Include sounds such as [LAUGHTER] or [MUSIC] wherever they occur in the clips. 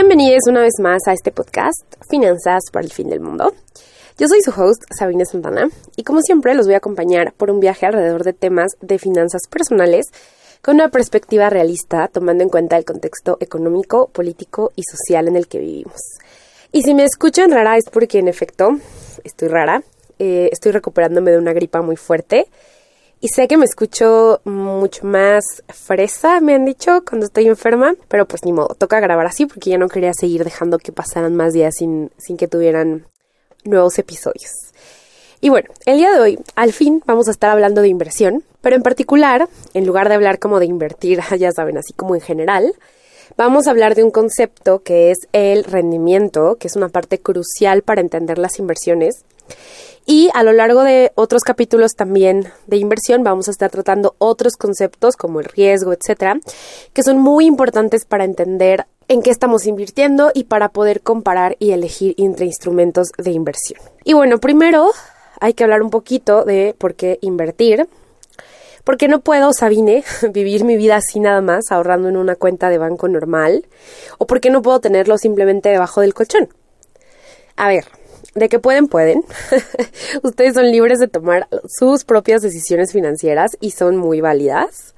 Bienvenidos una vez más a este podcast, Finanzas para el Fin del Mundo. Yo soy su host, Sabina Santana, y como siempre los voy a acompañar por un viaje alrededor de temas de finanzas personales con una perspectiva realista, tomando en cuenta el contexto económico, político y social en el que vivimos. Y si me escuchan rara es porque en efecto estoy rara, eh, estoy recuperándome de una gripa muy fuerte y sé que me escucho mucho más fresa, me han dicho, cuando estoy enferma, pero pues ni modo, toca grabar así porque ya no quería seguir dejando que pasaran más días sin, sin que tuvieran nuevos episodios. Y bueno, el día de hoy, al fin, vamos a estar hablando de inversión, pero en particular, en lugar de hablar como de invertir, [LAUGHS] ya saben, así como en general, vamos a hablar de un concepto que es el rendimiento, que es una parte crucial para entender las inversiones. Y a lo largo de otros capítulos también de inversión vamos a estar tratando otros conceptos como el riesgo, etcétera, que son muy importantes para entender en qué estamos invirtiendo y para poder comparar y elegir entre instrumentos de inversión. Y bueno, primero hay que hablar un poquito de por qué invertir. Porque no puedo, Sabine, [LAUGHS] vivir mi vida así nada más, ahorrando en una cuenta de banco normal? ¿O por qué no puedo tenerlo simplemente debajo del colchón? A ver, de que pueden, pueden. [LAUGHS] Ustedes son libres de tomar sus propias decisiones financieras y son muy válidas.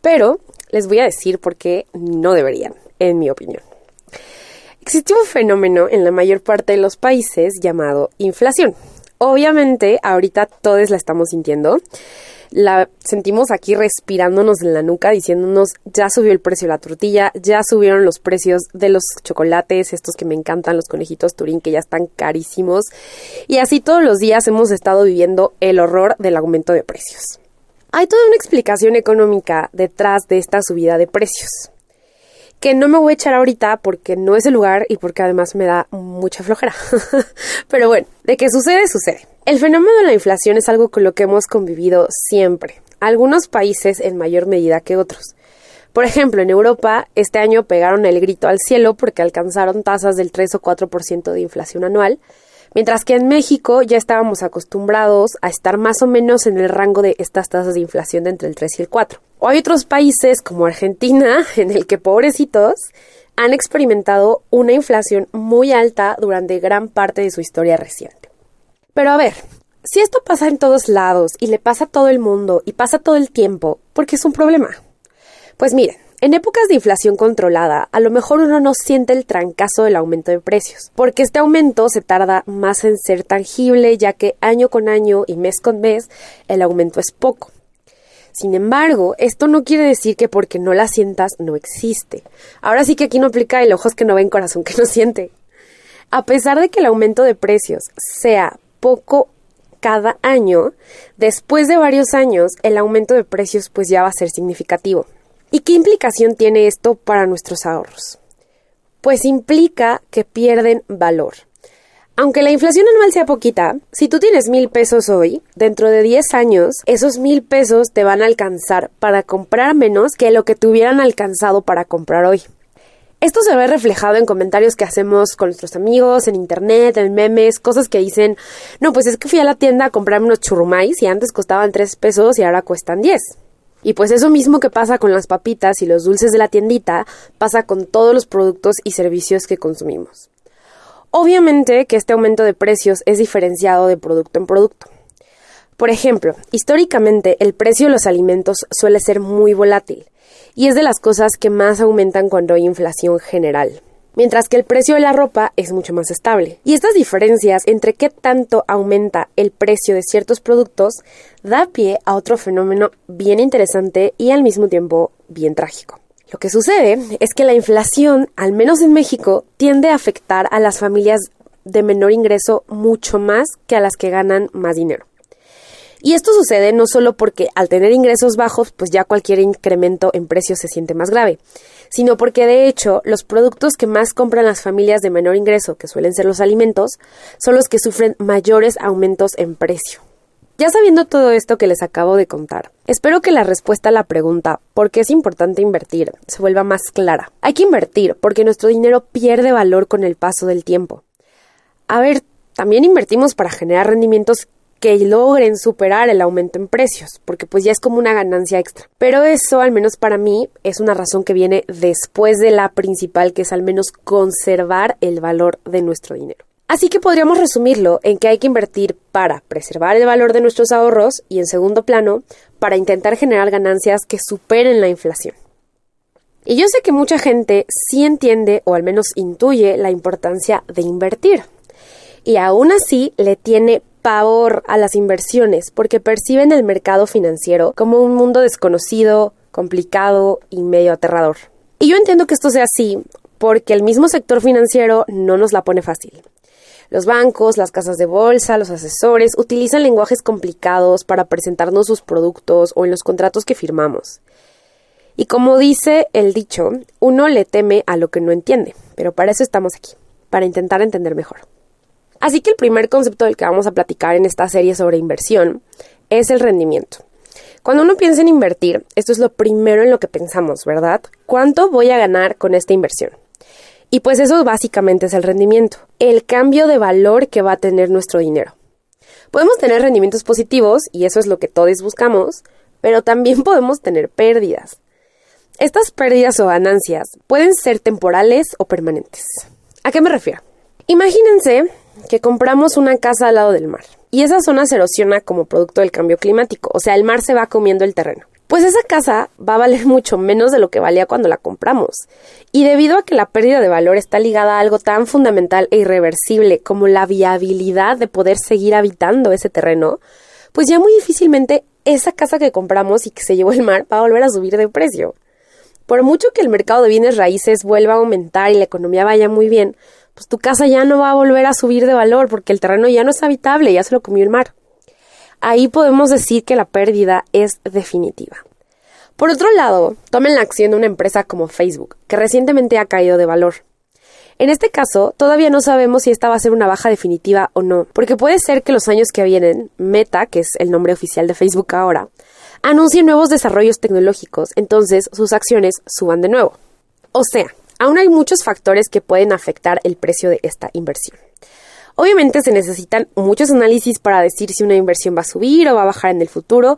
Pero les voy a decir por qué no deberían en mi opinión. Existe un fenómeno en la mayor parte de los países llamado inflación. Obviamente, ahorita todos la estamos sintiendo. La sentimos aquí respirándonos en la nuca, diciéndonos ya subió el precio de la tortilla, ya subieron los precios de los chocolates, estos que me encantan, los conejitos Turín, que ya están carísimos. Y así todos los días hemos estado viviendo el horror del aumento de precios. Hay toda una explicación económica detrás de esta subida de precios que no me voy a echar ahorita porque no es el lugar y porque además me da mucha flojera. [LAUGHS] Pero bueno, de qué sucede, sucede. El fenómeno de la inflación es algo con lo que hemos convivido siempre, algunos países en mayor medida que otros. Por ejemplo, en Europa este año pegaron el grito al cielo porque alcanzaron tasas del 3 o 4% de inflación anual, Mientras que en México ya estábamos acostumbrados a estar más o menos en el rango de estas tasas de inflación de entre el 3 y el 4. O hay otros países como Argentina [LAUGHS] en el que pobrecitos han experimentado una inflación muy alta durante gran parte de su historia reciente. Pero a ver, si esto pasa en todos lados y le pasa a todo el mundo y pasa todo el tiempo, ¿por qué es un problema? Pues miren, en épocas de inflación controlada, a lo mejor uno no siente el trancazo del aumento de precios, porque este aumento se tarda más en ser tangible, ya que año con año y mes con mes el aumento es poco. Sin embargo, esto no quiere decir que porque no la sientas no existe. Ahora sí que aquí no aplica el ojos que no ven, corazón que no [LAUGHS] siente. A pesar de que el aumento de precios sea poco cada año, después de varios años el aumento de precios pues ya va a ser significativo. ¿Y qué implicación tiene esto para nuestros ahorros? Pues implica que pierden valor. Aunque la inflación anual sea poquita, si tú tienes mil pesos hoy, dentro de 10 años, esos mil pesos te van a alcanzar para comprar menos que lo que te hubieran alcanzado para comprar hoy. Esto se ve reflejado en comentarios que hacemos con nuestros amigos, en internet, en memes, cosas que dicen, no, pues es que fui a la tienda a comprarme unos churrumais y antes costaban 3 pesos y ahora cuestan 10. Y pues eso mismo que pasa con las papitas y los dulces de la tiendita, pasa con todos los productos y servicios que consumimos. Obviamente que este aumento de precios es diferenciado de producto en producto. Por ejemplo, históricamente el precio de los alimentos suele ser muy volátil y es de las cosas que más aumentan cuando hay inflación general mientras que el precio de la ropa es mucho más estable. Y estas diferencias entre qué tanto aumenta el precio de ciertos productos da pie a otro fenómeno bien interesante y al mismo tiempo bien trágico. Lo que sucede es que la inflación, al menos en México, tiende a afectar a las familias de menor ingreso mucho más que a las que ganan más dinero. Y esto sucede no solo porque al tener ingresos bajos, pues ya cualquier incremento en precios se siente más grave, sino porque de hecho los productos que más compran las familias de menor ingreso, que suelen ser los alimentos, son los que sufren mayores aumentos en precio. Ya sabiendo todo esto que les acabo de contar, espero que la respuesta a la pregunta ¿por qué es importante invertir? se vuelva más clara. Hay que invertir porque nuestro dinero pierde valor con el paso del tiempo. A ver, también invertimos para generar rendimientos que logren superar el aumento en precios, porque pues ya es como una ganancia extra. Pero eso, al menos para mí, es una razón que viene después de la principal, que es al menos conservar el valor de nuestro dinero. Así que podríamos resumirlo en que hay que invertir para preservar el valor de nuestros ahorros y en segundo plano, para intentar generar ganancias que superen la inflación. Y yo sé que mucha gente sí entiende o al menos intuye la importancia de invertir. Y aún así le tiene pavor a las inversiones porque perciben el mercado financiero como un mundo desconocido, complicado y medio aterrador. Y yo entiendo que esto sea así porque el mismo sector financiero no nos la pone fácil. Los bancos, las casas de bolsa, los asesores utilizan lenguajes complicados para presentarnos sus productos o en los contratos que firmamos. Y como dice el dicho, uno le teme a lo que no entiende, pero para eso estamos aquí, para intentar entender mejor. Así que el primer concepto del que vamos a platicar en esta serie sobre inversión es el rendimiento. Cuando uno piensa en invertir, esto es lo primero en lo que pensamos, ¿verdad? ¿Cuánto voy a ganar con esta inversión? Y pues eso básicamente es el rendimiento, el cambio de valor que va a tener nuestro dinero. Podemos tener rendimientos positivos, y eso es lo que todos buscamos, pero también [LAUGHS] podemos tener pérdidas. Estas pérdidas o ganancias pueden ser temporales o permanentes. ¿A qué me refiero? Imagínense que compramos una casa al lado del mar y esa zona se erosiona como producto del cambio climático, o sea, el mar se va comiendo el terreno. Pues esa casa va a valer [LAUGHS] mucho menos de lo que valía cuando la compramos. Y debido a que la pérdida de valor está ligada a algo tan fundamental e irreversible como la viabilidad de poder seguir habitando ese terreno, pues ya muy difícilmente esa casa que compramos y que se llevó el mar va a volver a subir de precio. Por mucho que el mercado de bienes raíces vuelva a aumentar y la economía vaya muy bien, pues tu casa ya no va a volver a subir de valor porque el terreno ya no es habitable, ya se lo comió el mar. Ahí podemos decir que la pérdida es definitiva. Por otro lado, tomen la acción de una empresa como Facebook, que recientemente ha caído de valor. En este caso, todavía no sabemos si esta va a ser una baja definitiva o no, porque puede ser que los años que vienen, Meta, que es el nombre oficial de Facebook ahora, anuncie nuevos desarrollos tecnológicos, entonces sus acciones suban de nuevo. O sea, Aún hay muchos factores que pueden afectar el precio de esta inversión. Obviamente se necesitan muchos análisis para decir si una inversión va a subir o va a bajar en el futuro,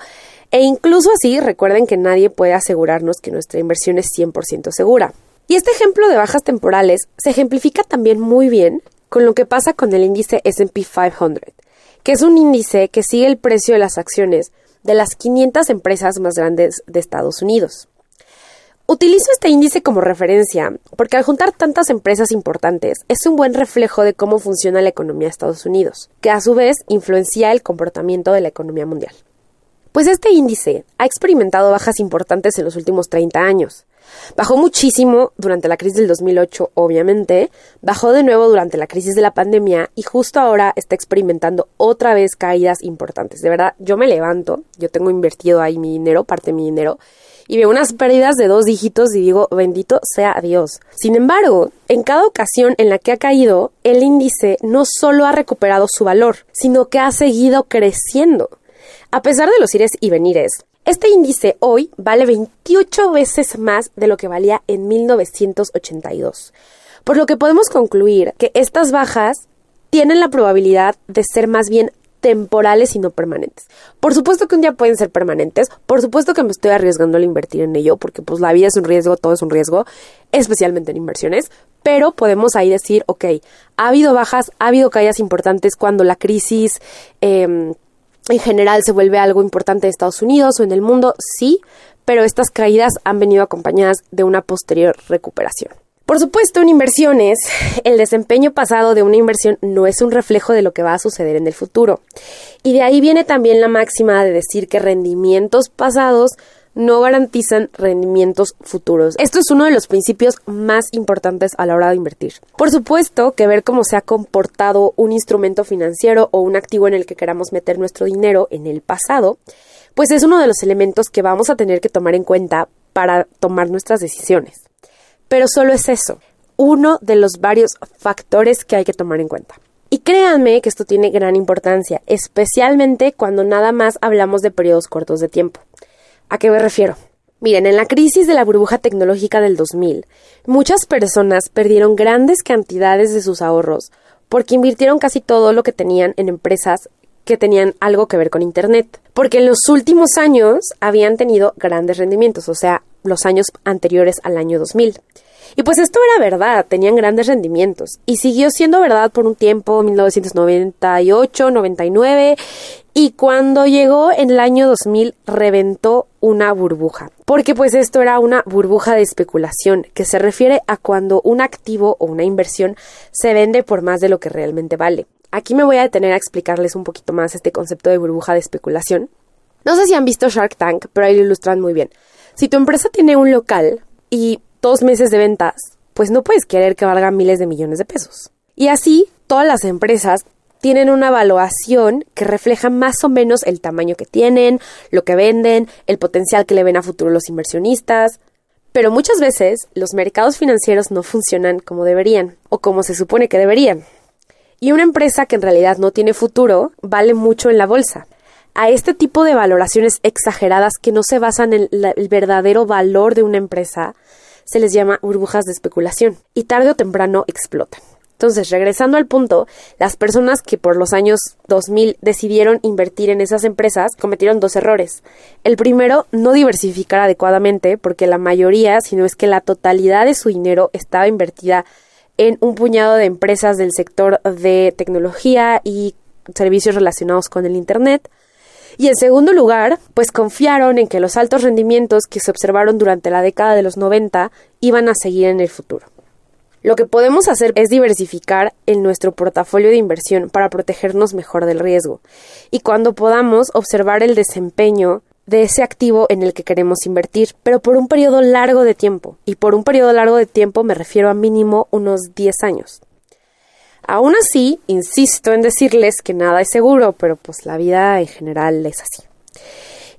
e incluso así recuerden que nadie puede asegurarnos que nuestra inversión es 100% segura. Y este ejemplo de bajas temporales se ejemplifica también muy bien con lo que pasa con el índice SP 500, que es un índice que sigue el precio de las acciones de las 500 empresas más grandes de Estados Unidos. Utilizo este índice como referencia porque al juntar tantas empresas importantes es un buen reflejo de cómo funciona la economía de Estados Unidos, que a su vez influencia el comportamiento de la economía mundial. Pues este índice ha experimentado bajas importantes en los últimos 30 años. Bajó muchísimo durante la crisis del 2008, obviamente, bajó de nuevo durante la crisis de la pandemia y justo ahora está experimentando otra vez caídas importantes. De verdad, yo me levanto, yo tengo invertido ahí mi dinero, parte de mi dinero, y veo unas pérdidas de dos dígitos y digo, bendito sea Dios. Sin embargo, en cada ocasión en la que ha caído, el índice no solo ha recuperado su valor, sino que ha seguido creciendo. A pesar de los ires y venires, este índice hoy vale 28 veces más de lo que valía en 1982. Por lo que podemos concluir que estas bajas tienen la probabilidad de ser más bien temporales y no permanentes. Por supuesto que un día pueden ser permanentes, por supuesto que me estoy arriesgando a invertir en ello, porque pues la vida es un riesgo, todo es un riesgo, especialmente en inversiones, pero podemos ahí decir, ok, ha habido bajas, ha habido caídas importantes cuando la crisis em, en general se vuelve algo importante en Estados Unidos o en el mundo, sí, pero estas caídas han venido acompañadas de una posterior recuperación. Por supuesto, en inversiones, el desempeño pasado de una inversión no es un reflejo de lo que va a suceder en el futuro. Y de ahí viene también la máxima de decir que rendimientos pasados no garantizan rendimientos futuros. Esto es uno de los principios más importantes a la hora de invertir. Por supuesto que ver cómo se ha comportado un instrumento financiero o un activo en el que queramos meter nuestro dinero en el pasado, pues es uno de los elementos que vamos a tener que tomar en cuenta para tomar nuestras decisiones. Pero solo es eso, uno de los varios factores que hay que tomar en cuenta. Y créanme que esto tiene gran importancia, especialmente cuando nada más hablamos de periodos cortos de tiempo. ¿A qué me refiero? Miren, en la crisis de la burbuja tecnológica del 2000, muchas personas perdieron grandes cantidades de sus ahorros porque invirtieron casi todo lo que tenían en empresas que tenían algo que ver con Internet, porque en los últimos años habían tenido grandes rendimientos, o sea, los años anteriores al año 2000. Y pues esto era verdad, tenían grandes rendimientos. Y siguió siendo verdad por un tiempo, 1998, 99, y cuando llegó en el año 2000 reventó una burbuja. Porque pues esto era una burbuja de especulación, que se refiere a cuando un activo o una inversión se vende por más de lo que realmente vale. Aquí me voy a detener a explicarles un poquito más este concepto de burbuja de especulación. No sé si han visto Shark Tank, pero ahí lo ilustran muy bien. Si tu empresa tiene un local y dos meses de ventas, pues no puedes querer que valga miles de millones de pesos. Y así, todas las empresas tienen una evaluación que refleja más o menos el tamaño que tienen, lo que venden, el potencial que le ven a futuro los inversionistas. Pero muchas veces los mercados financieros no funcionan como deberían o como se supone que deberían. Y una empresa que en realidad no tiene futuro vale mucho en la bolsa. A este tipo de valoraciones exageradas que no se basan en el verdadero valor de una empresa, se les llama burbujas de especulación y tarde o temprano explotan. Entonces, regresando al punto, las personas que por los años 2000 decidieron invertir en esas empresas cometieron dos errores. El primero, no diversificar adecuadamente, porque la mayoría, si no es que la totalidad de su dinero estaba invertida en un puñado de empresas del sector de tecnología y servicios relacionados con el Internet. Y en segundo lugar, pues confiaron en que los altos rendimientos que se observaron durante la década de los 90 iban a seguir en el futuro. Lo que podemos hacer es diversificar en nuestro portafolio de inversión para protegernos mejor del riesgo y cuando podamos observar el desempeño de ese activo en el que queremos invertir, pero por un periodo largo de tiempo. Y por un periodo largo de tiempo me refiero a mínimo unos 10 años. Aún así, insisto en decirles que nada es seguro, pero pues la vida en general es así.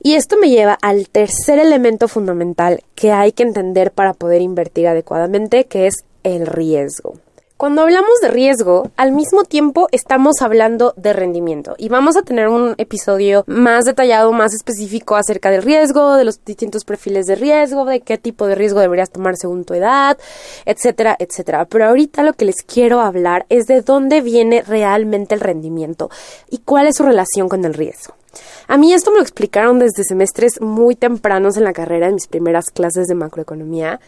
Y esto me lleva al tercer elemento fundamental que hay que entender para poder invertir adecuadamente, que es el riesgo. Cuando hablamos de riesgo, al mismo tiempo estamos hablando de rendimiento y vamos a tener un episodio más detallado, más específico acerca del riesgo, de los distintos perfiles de riesgo, de qué tipo de riesgo deberías tomar según tu edad, etcétera, etcétera. Pero ahorita lo que les quiero hablar es de dónde viene realmente el rendimiento y cuál es su relación con el riesgo. A mí esto me lo explicaron desde semestres muy tempranos en la carrera, en mis primeras clases de macroeconomía,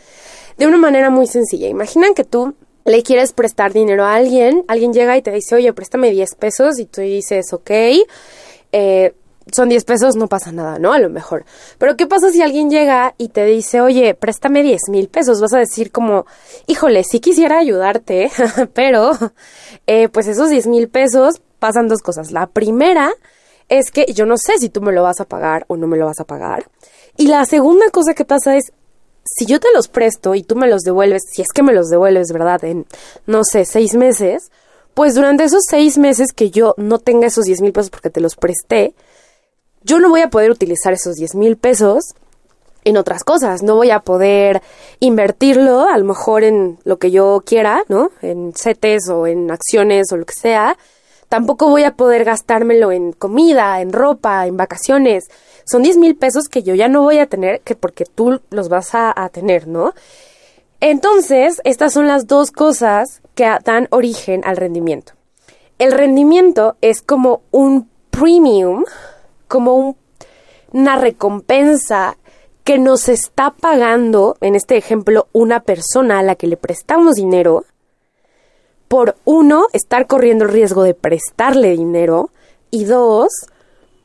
de una manera muy sencilla. Imaginan que tú le quieres prestar dinero a alguien, alguien llega y te dice, oye, préstame 10 pesos y tú dices, ok, eh, son 10 pesos, no pasa nada, ¿no? A lo mejor. Pero ¿qué pasa si alguien llega y te dice, oye, préstame 10 mil pesos? Vas a decir como, híjole, sí quisiera ayudarte, [LAUGHS] pero eh, pues esos 10 mil pesos pasan dos cosas. La primera es que yo no sé si tú me lo vas a pagar o no me lo vas a pagar. Y la segunda cosa que pasa es, si yo te los presto y tú me los devuelves, si es que me los devuelves, ¿verdad? En, no sé, seis meses, pues durante esos seis meses que yo no tenga esos diez mil pesos porque te los presté, yo no voy a poder utilizar esos diez mil pesos en otras cosas, no voy a poder invertirlo a lo mejor en lo que yo quiera, ¿no? En CETES o en acciones o lo que sea. Tampoco voy a poder gastármelo en comida, en ropa, en vacaciones son 10 mil pesos que yo ya no voy a tener que porque tú los vas a, tener, ¿no? Entonces, estas son las dos cosas que dan origen al rendimiento. El rendimiento es como un premium, como una recompensa que nos está pagando, en este ejemplo, una persona a la que le prestamos dinero, por uno, estar corriendo el riesgo de prestarle dinero, y dos,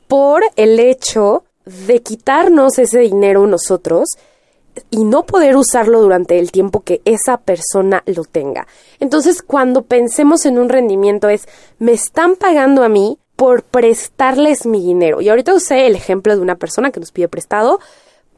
por el hecho de quitarnos ese dinero nosotros y no poder usarlo durante el tiempo que esa persona lo tenga. Entonces, cuando pensemos en un rendimiento es, me están pagando a mí por prestarles mi dinero. Y ahorita usé el ejemplo de una persona que nos pide prestado,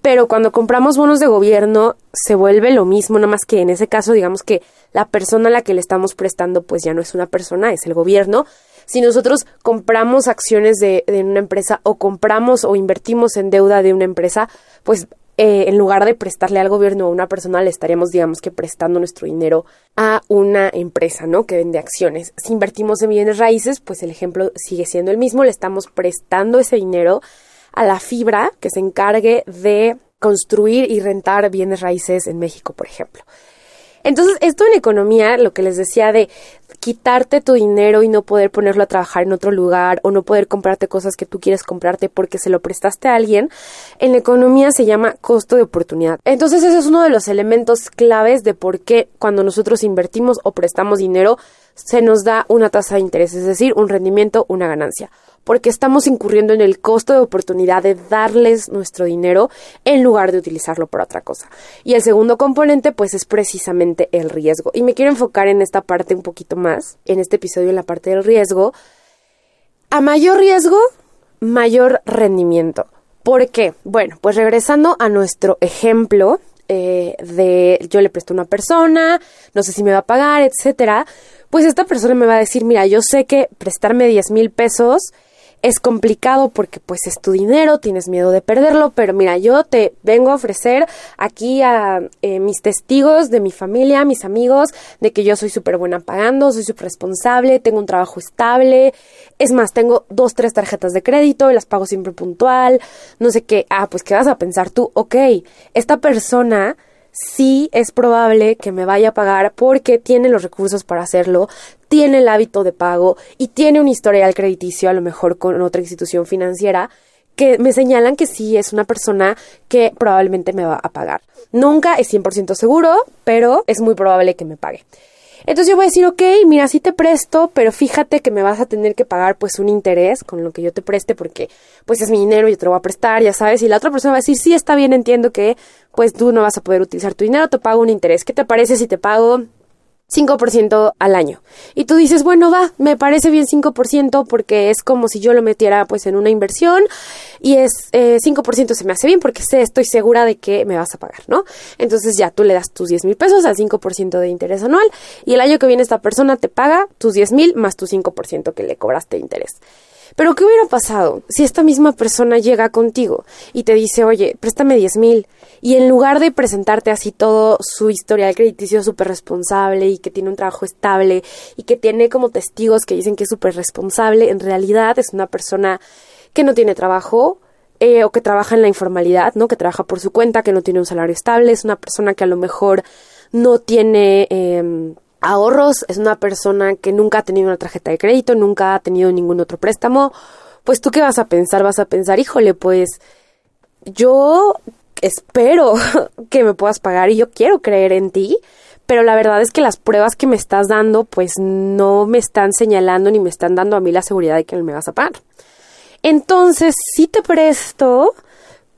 pero cuando compramos bonos de gobierno se vuelve lo mismo, nada más que en ese caso digamos que la persona a la que le estamos prestando pues ya no es una persona, es el gobierno si nosotros compramos acciones de, una empresa o compramos o invertimos en deuda de una empresa, pues eh, en lugar de prestarle al gobierno a una persona, le estaríamos, digamos que, prestando nuestro dinero a una empresa, ¿no? Que vende acciones. Si invertimos en bienes raíces, pues el ejemplo sigue siendo el mismo, le estamos prestando ese dinero a la fibra que se encargue de construir y rentar bienes raíces en México, por ejemplo. Entonces, esto en economía, lo que les decía de quitarte tu dinero y no poder ponerlo a trabajar en otro lugar o no poder comprarte cosas que tú quieres comprarte porque se lo prestaste a alguien, en la economía se llama costo de oportunidad. Entonces ese es uno de los elementos claves de por qué cuando nosotros invertimos o prestamos dinero se nos da una tasa de interés, es decir, un rendimiento, una ganancia porque estamos incurriendo en el costo de oportunidad de darles nuestro dinero en lugar de utilizarlo por otra cosa. Y el segundo componente, pues, es precisamente el riesgo. Y me quiero enfocar en esta parte un poquito más, en este episodio, en la parte del riesgo. A mayor riesgo, mayor rendimiento. ¿Por qué? Bueno, pues regresando a nuestro ejemplo eh, de yo le presto a una persona, no sé si me va a pagar, etcétera, pues esta persona me va a decir, mira, yo sé que prestarme 10 mil pesos es complicado porque pues es tu dinero, tienes miedo de perderlo, pero mira, yo te vengo a ofrecer aquí a eh, mis testigos de mi familia, mis amigos, de que yo soy súper buena pagando, soy súper responsable, tengo un trabajo estable, es más, tengo dos, tres tarjetas de crédito y las pago siempre puntual, no sé qué, ah, pues qué vas a pensar tú, ok, esta persona sí es probable que me vaya a pagar porque tiene los recursos para hacerlo, tiene el hábito de pago y tiene un historial crediticio a lo mejor con otra institución financiera que me señalan que sí es una persona que probablemente me va a pagar. Nunca es 100% seguro, pero es muy probable que me pague. Entonces yo voy a decir, ok, mira, sí te presto, pero fíjate que me vas a tener que pagar pues un interés con lo que yo te preste porque pues es mi dinero, yo te lo voy a prestar, ya sabes, y la otra persona va a decir, sí, está bien, entiendo que pues tú no vas a poder utilizar tu dinero, te pago un interés. ¿Qué te parece si te pago 5% al año. Y tú dices, bueno, va, me parece bien 5% porque es como si yo lo metiera pues en una inversión y es eh, 5% se me hace bien porque sé, estoy segura de que me vas a pagar, ¿no? Entonces ya tú le das tus 10 mil pesos al 5% de interés anual y el año que viene esta persona te paga tus 10 mil más tu 5% que le cobraste de interés. Pero ¿qué hubiera pasado si esta misma persona llega contigo y te dice, oye, préstame 10 mil? Y en lugar de presentarte así todo su historial crediticio súper responsable y que tiene un trabajo estable y que tiene como testigos que dicen que es súper responsable, en realidad es una persona que no tiene trabajo, eh, o que trabaja en la informalidad, ¿no? Que trabaja por su cuenta, que no tiene un salario estable, es una persona que a lo mejor no tiene eh, ahorros, es una persona que nunca ha tenido una tarjeta de crédito, nunca ha tenido ningún otro préstamo, pues tú qué vas a pensar? Vas a pensar, híjole, pues yo espero [LAUGHS] que me puedas pagar y yo quiero creer en ti, pero la verdad es que las pruebas que me estás dando pues no me están señalando ni me están dando a mí la seguridad de que me vas a pagar. Entonces, si te presto,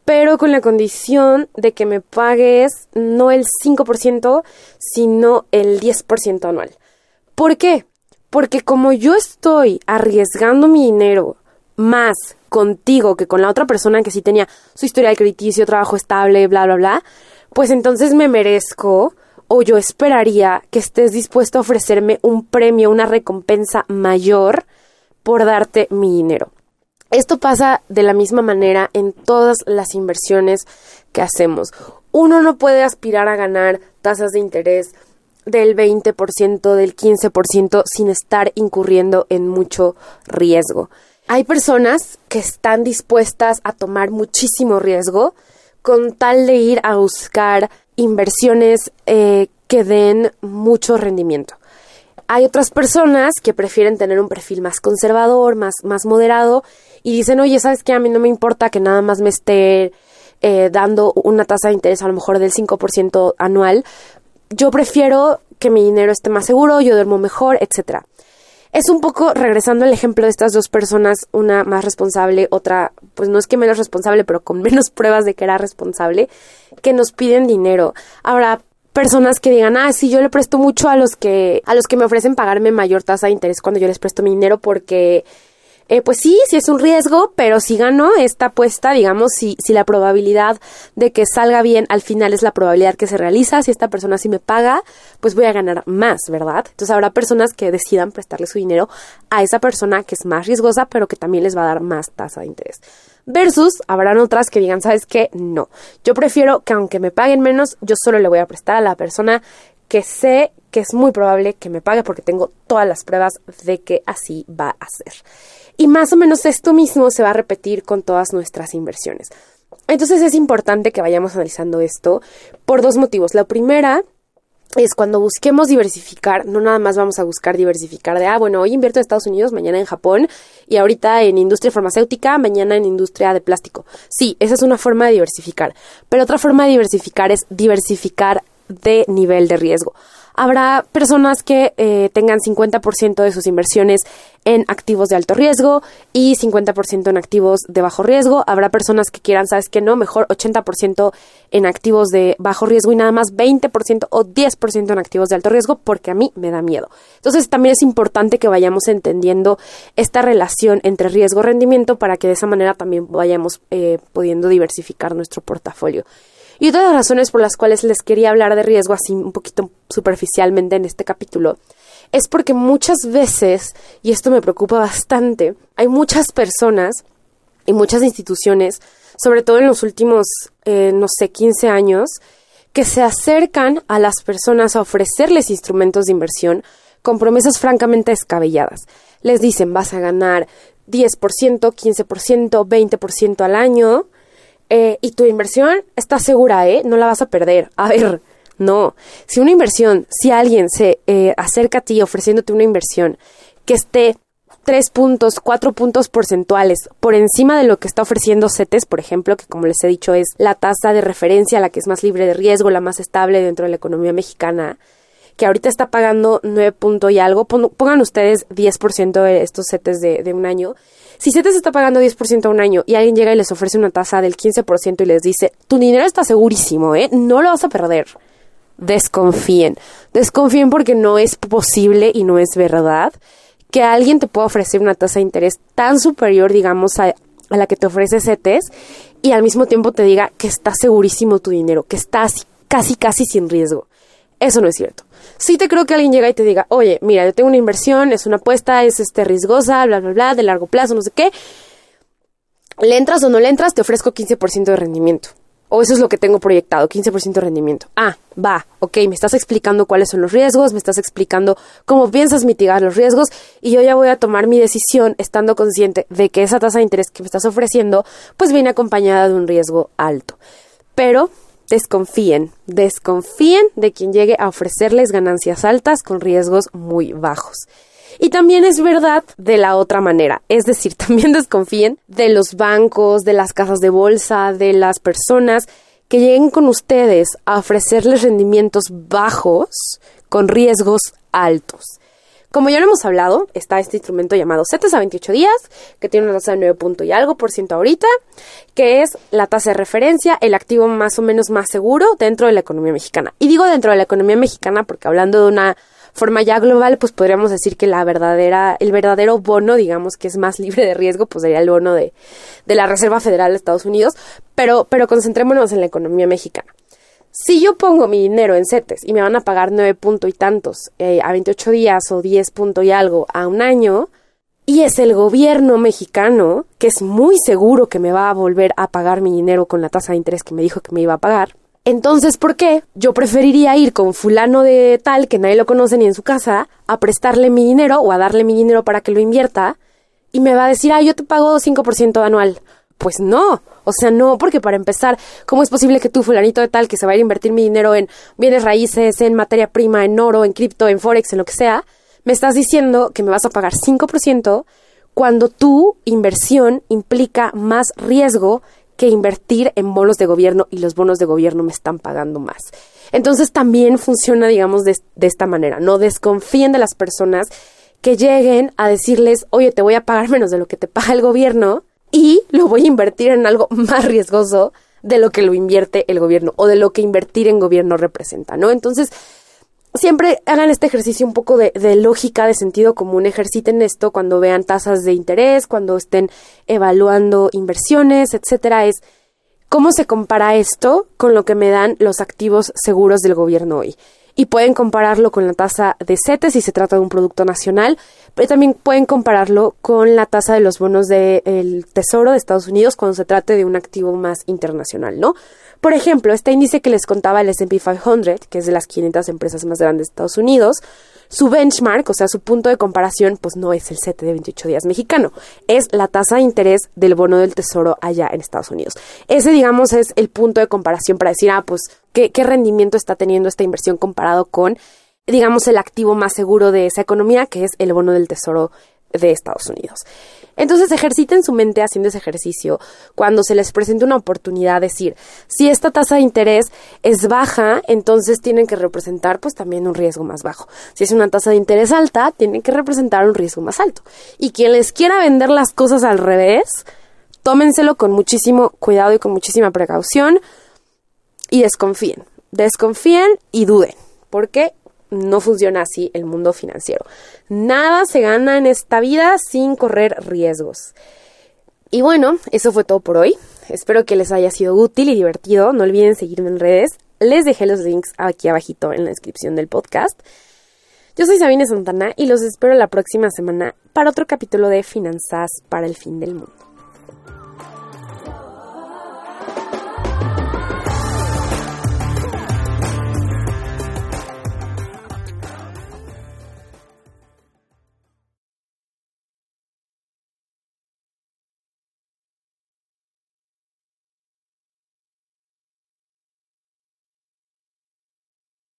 pero con la condición de que me pagues no el 5%, sino el 10% anual. ¿Por qué? Porque como yo estoy arriesgando mi dinero más contigo que con la otra persona que sí tenía su historia de crediticio, trabajo estable, bla, bla, bla, pues entonces me merezco o yo esperaría que estés dispuesto a ofrecerme un premio, una recompensa mayor por darte mi dinero. Esto pasa de la misma manera en todas las inversiones que hacemos. Uno no puede aspirar a ganar tasas de interés del 20%, del 15% sin estar incurriendo en mucho riesgo. Hay personas que están dispuestas a tomar muchísimo riesgo con tal de ir a buscar inversiones eh, que den mucho rendimiento. Hay otras personas que prefieren tener un perfil más conservador, más, más moderado y dicen, oye, ¿sabes qué? A mí no me importa que nada más me esté eh, dando una tasa de interés a lo mejor del 5% anual. Yo prefiero que mi dinero esté más seguro, yo duermo mejor, etcétera. Es un poco regresando al ejemplo de estas dos personas, una más responsable, otra, pues no es que menos responsable, pero con [LAUGHS] menos pruebas de que era responsable, que nos piden dinero. Ahora, personas que digan, ah, sí, yo le presto mucho a los que, a los que me ofrecen pagarme mayor tasa de interés cuando yo les presto mi dinero porque eh, pues sí, sí es un riesgo, pero si gano esta apuesta, digamos, si, si la probabilidad de que salga bien al final es la probabilidad que se realiza, si esta persona sí me paga, pues voy a ganar más, ¿verdad? Entonces habrá personas que decidan prestarle su dinero a esa persona que es más riesgosa, pero que también les va a dar más tasa de interés. Versus habrán otras que digan, ¿sabes qué? No. Yo prefiero que aunque me paguen menos, yo solo le voy a prestar a la persona que sé que es muy probable que me pague porque tengo todas las pruebas de que así va a ser. Y más o menos esto mismo se va a repetir con todas nuestras inversiones. Entonces es importante que vayamos analizando esto por dos motivos. La primera es cuando busquemos diversificar, no nada más vamos a buscar diversificar de, ah, bueno, hoy invierto en Estados Unidos, mañana en Japón y ahorita en industria farmacéutica, mañana en industria de plástico. Sí, esa es una forma de diversificar, pero otra forma de diversificar es diversificar de nivel de riesgo. Habrá personas que eh, tengan 50% de sus inversiones en activos de alto riesgo y 50% en activos de bajo riesgo. Habrá personas que quieran, sabes que no, mejor 80% en activos de bajo riesgo y nada más 20% o 10% en activos de alto riesgo porque a mí me da miedo. Entonces también es importante que vayamos entendiendo esta relación entre riesgo-rendimiento para que de esa manera también vayamos eh, pudiendo diversificar nuestro portafolio. Y otra de las razones por las cuales les quería hablar de riesgo así un poquito superficialmente en este capítulo es porque muchas veces, y esto me preocupa bastante, hay muchas personas y muchas instituciones, sobre todo en los últimos, eh, no sé, 15 años, que se acercan a las personas a ofrecerles instrumentos de inversión con promesas francamente descabelladas. Les dicen, vas a ganar 10%, 15%, 20% al año, eh, y tu inversión está segura, ¿eh? No la vas a perder. A ver, no. Si una inversión, si alguien se eh, acerca a ti ofreciéndote una inversión que esté tres puntos, cuatro puntos porcentuales por encima de lo que está ofreciendo CETES, por ejemplo, que como les he dicho es la tasa de referencia, la que es más libre de riesgo, la más estable dentro de la economía mexicana, que ahorita está pagando nueve puntos y algo, pongan ustedes 10% de estos CETES de, un año, si se está pagando 10% a un año y alguien llega y les ofrece una tasa del 15% y les dice, tu dinero está segurísimo, ¿eh? No lo vas a perder. Desconfíen. Desconfíen porque no es posible y no es verdad que alguien te pueda ofrecer una tasa de interés tan superior, digamos, a, la que te ofrece CETES y al mismo tiempo te diga que está segurísimo tu dinero, que estás casi, casi sin riesgo. Eso no es cierto. Sí te creo que alguien llega y te diga, oye, mira, yo tengo una inversión, es una apuesta, es este riesgosa, bla, bla, bla, de largo plazo, no sé qué. ¿Le entras o no le entras? Te ofrezco 15% de rendimiento. O eso es lo que tengo proyectado, 15% de rendimiento. Ah, va, ok, me estás explicando cuáles son los riesgos, me estás explicando cómo piensas mitigar los riesgos y yo ya voy a tomar mi decisión estando consciente de que esa tasa de interés que me estás ofreciendo pues viene acompañada de un riesgo alto. Pero desconfíen, desconfíen de quien llegue a ofrecerles ganancias altas con riesgos muy bajos. Y también es verdad de la otra manera, es decir, [LAUGHS] también desconfíen de los bancos, de las casas de bolsa, de las personas que lleguen con ustedes a ofrecerles rendimientos bajos con riesgos altos. Como ya lo hemos hablado, está este instrumento llamado CETES a 28 días, que tiene una tasa de 9 punto y algo por ciento ahorita, que es la tasa de referencia, el activo más o menos más seguro dentro de la economía mexicana. Y digo dentro de la economía mexicana porque hablando de una forma ya global, pues podríamos decir que la verdadera, el verdadero bono, digamos, que es más libre de riesgo, pues sería el bono de, de la Reserva Federal de Estados Unidos, pero, pero concentrémonos en la economía mexicana. Si yo pongo mi dinero en CETES y me van a pagar 9 punto y tantos eh, a 28 días o 10 punto y algo a un año, y es el gobierno mexicano, que es muy seguro que me va a volver a pagar mi dinero con la tasa de interés que me dijo que me iba a pagar, entonces, ¿por qué yo preferiría ir con fulano de tal que nadie lo conoce ni en su casa a prestarle mi dinero o a darle mi dinero para que lo invierta y me va a decir, ah, yo te pago 5% anual? Pues no, o sea, no, porque para empezar, ¿cómo es posible que tú, fulanito de tal, que se va a ir a invertir mi dinero en bienes raíces, en materia prima, en oro, en cripto, en forex, en lo que sea, me estás diciendo que me vas a pagar 5% cuando tu inversión implica más riesgo que invertir en bonos de gobierno y los bonos de gobierno me están pagando más. Entonces también funciona, digamos, de, de esta manera. No desconfíen de las personas que lleguen a decirles, oye, te voy a pagar menos de lo que te paga el gobierno y lo voy a invertir en algo [LAUGHS] más riesgoso de lo que lo invierte el gobierno o de lo que invertir en gobierno representa, ¿no? Entonces, siempre hagan este ejercicio un poco de, lógica, de sentido común, ejerciten esto cuando vean tasas de interés, cuando estén evaluando inversiones, etcétera, es cómo se compara esto con lo que me dan los activos seguros del gobierno hoy y pueden compararlo con la tasa de CETES si se trata de un producto nacional, pero también pueden compararlo con la tasa de los bonos del Tesoro de Estados Unidos cuando se trate de un activo más internacional, ¿no? Por ejemplo, este índice que les contaba el S&P 500, que es de las 500 empresas más grandes de Estados Unidos, su benchmark, o sea, su punto de comparación, pues no es el CETE de 28 días mexicano, es la tasa de interés del bono del tesoro allá en Estados Unidos. Ese, digamos, es el punto de comparación para decir, ah, pues qué, rendimiento está teniendo esta inversión comparado con, digamos, el activo más seguro de esa economía, que es el bono del tesoro de Estados Unidos. Entonces ejerciten su mente haciendo ese ejercicio cuando se les presente una oportunidad, decir, si esta tasa de interés es baja, entonces tienen que representar pues también un riesgo más bajo. Si es una tasa de interés alta, tienen que representar un riesgo más alto. Y quien les quiera vender las cosas al revés, tómenselo con muchísimo cuidado y con muchísima precaución y desconfíen. Desconfíen y duden, porque no funciona así el mundo financiero. Nada se gana en esta vida sin correr riesgos. Y bueno, eso fue todo por hoy. Espero que les haya sido útil y divertido. No olviden seguirme en redes. Les dejé los links aquí abajito en la descripción del podcast. Yo soy Sabine Santana y los espero la próxima semana para otro capítulo de Finanzas para el fin del mundo.